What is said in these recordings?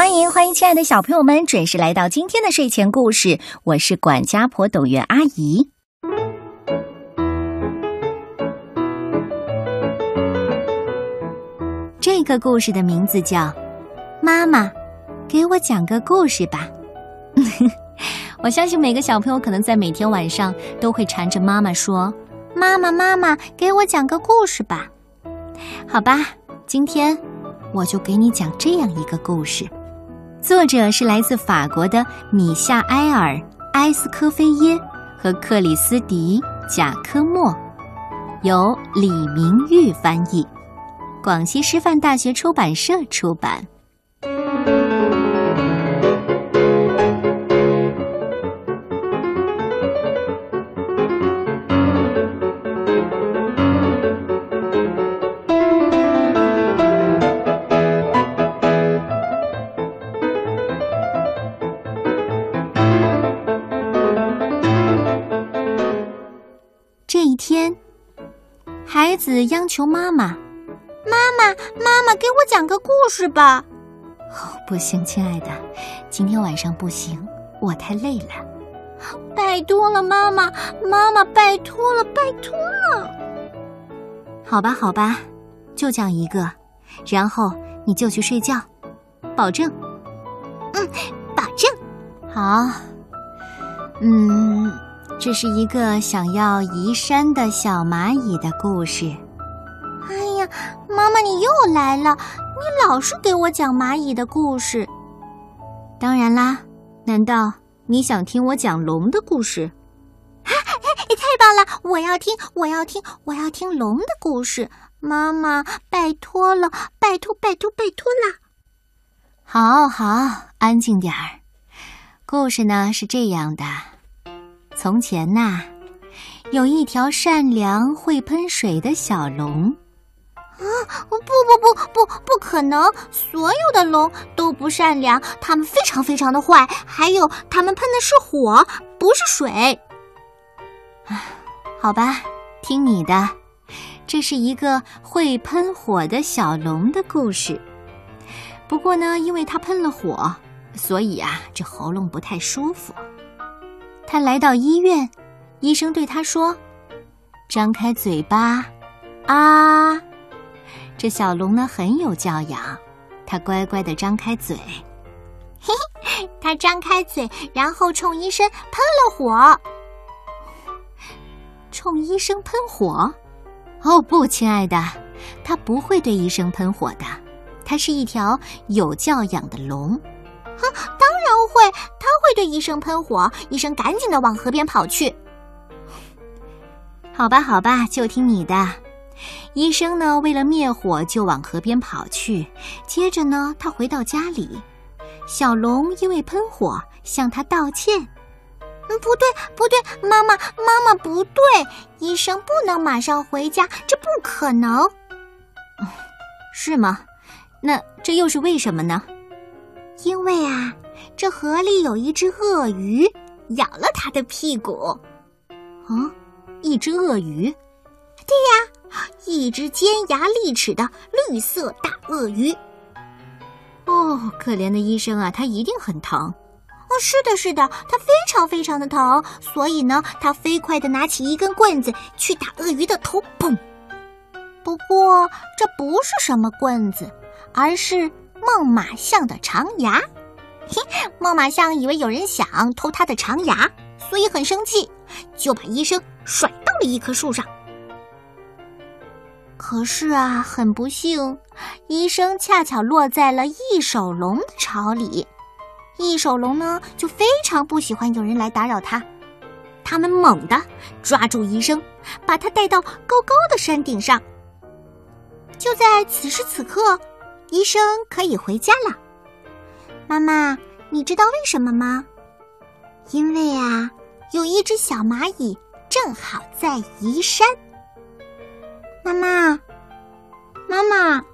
欢迎欢迎，亲爱的小朋友们，准时来到今天的睡前故事。我是管家婆董月阿姨。这个故事的名字叫《妈妈，给我讲个故事吧》。我相信每个小朋友可能在每天晚上都会缠着妈妈说：“妈妈，妈妈，给我讲个故事吧。”好吧，今天我就给你讲这样一个故事。作者是来自法国的米夏埃尔·埃斯科菲耶和克里斯迪·贾科莫，由李明玉翻译，广西师范大学出版社出版。天，孩子央求妈妈：“妈妈，妈妈，给我讲个故事吧。”“哦，不行，亲爱的，今天晚上不行，我太累了。”“拜托了，妈妈，妈妈，拜托了，拜托了。”“好吧，好吧，就讲一个，然后你就去睡觉，保证。”“嗯，保证。”“好。”“嗯。”这是一个想要移山的小蚂蚁的故事。哎呀，妈妈，你又来了！你老是给我讲蚂蚁的故事。当然啦，难道你想听我讲龙的故事？啊，太棒了！我要听，我要听，我要听龙的故事。妈妈，拜托了，拜托，拜托，拜托啦。好好，安静点儿。故事呢是这样的。从前呐，有一条善良会喷水的小龙。啊，不不不不不可能！所有的龙都不善良，它们非常非常的坏。还有，它们喷的是火，不是水。啊，好吧，听你的。这是一个会喷火的小龙的故事。不过呢，因为它喷了火，所以啊，这喉咙不太舒服。他来到医院，医生对他说：“张开嘴巴，啊！”这小龙呢很有教养，它乖乖的张开嘴。嘿嘿，它张开嘴，然后冲医生喷了火。冲医生喷火？哦不，亲爱的，它不会对医生喷火的。它是一条有教养的龙。啊，当然会，会对医生喷火。医生赶紧的往河边跑去。好吧，好吧，就听你的。医生呢，为了灭火，就往河边跑去。接着呢，他回到家里，小龙因为喷火向他道歉。嗯，不对，不对，妈妈，妈妈不对，医生不能马上回家，这不可能。是吗？那这又是为什么呢？因为啊，这河里有一只鳄鱼咬了他的屁股。啊，一只鳄鱼？对呀，一只尖牙利齿的绿色大鳄鱼。哦，可怜的医生啊，他一定很疼。哦，是的，是的，他非常非常的疼，所以呢，他飞快的拿起一根棍子去打鳄鱼的头，砰！不过这不是什么棍子，而是。孟马象的长牙，嘿，孟马象以为有人想偷它的长牙，所以很生气，就把医生甩到了一棵树上。可是啊，很不幸，医生恰巧落在了异手龙的巢里。异手龙呢，就非常不喜欢有人来打扰他，他们猛地抓住医生，把他带到高高的山顶上。就在此时此刻。医生可以回家了，妈妈，你知道为什么吗？因为啊，有一只小蚂蚁正好在移山。妈妈，妈妈，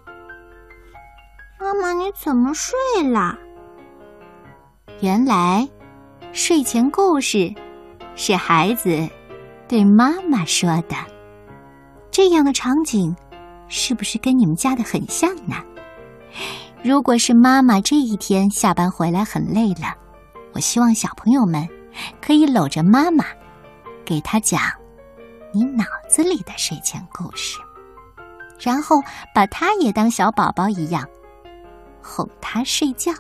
妈妈，你怎么睡了？原来，睡前故事是孩子对妈妈说的。这样的场景，是不是跟你们家的很像呢？如果是妈妈这一天下班回来很累了，我希望小朋友们可以搂着妈妈，给她讲你脑子里的睡前故事，然后把她也当小宝宝一样哄她睡觉。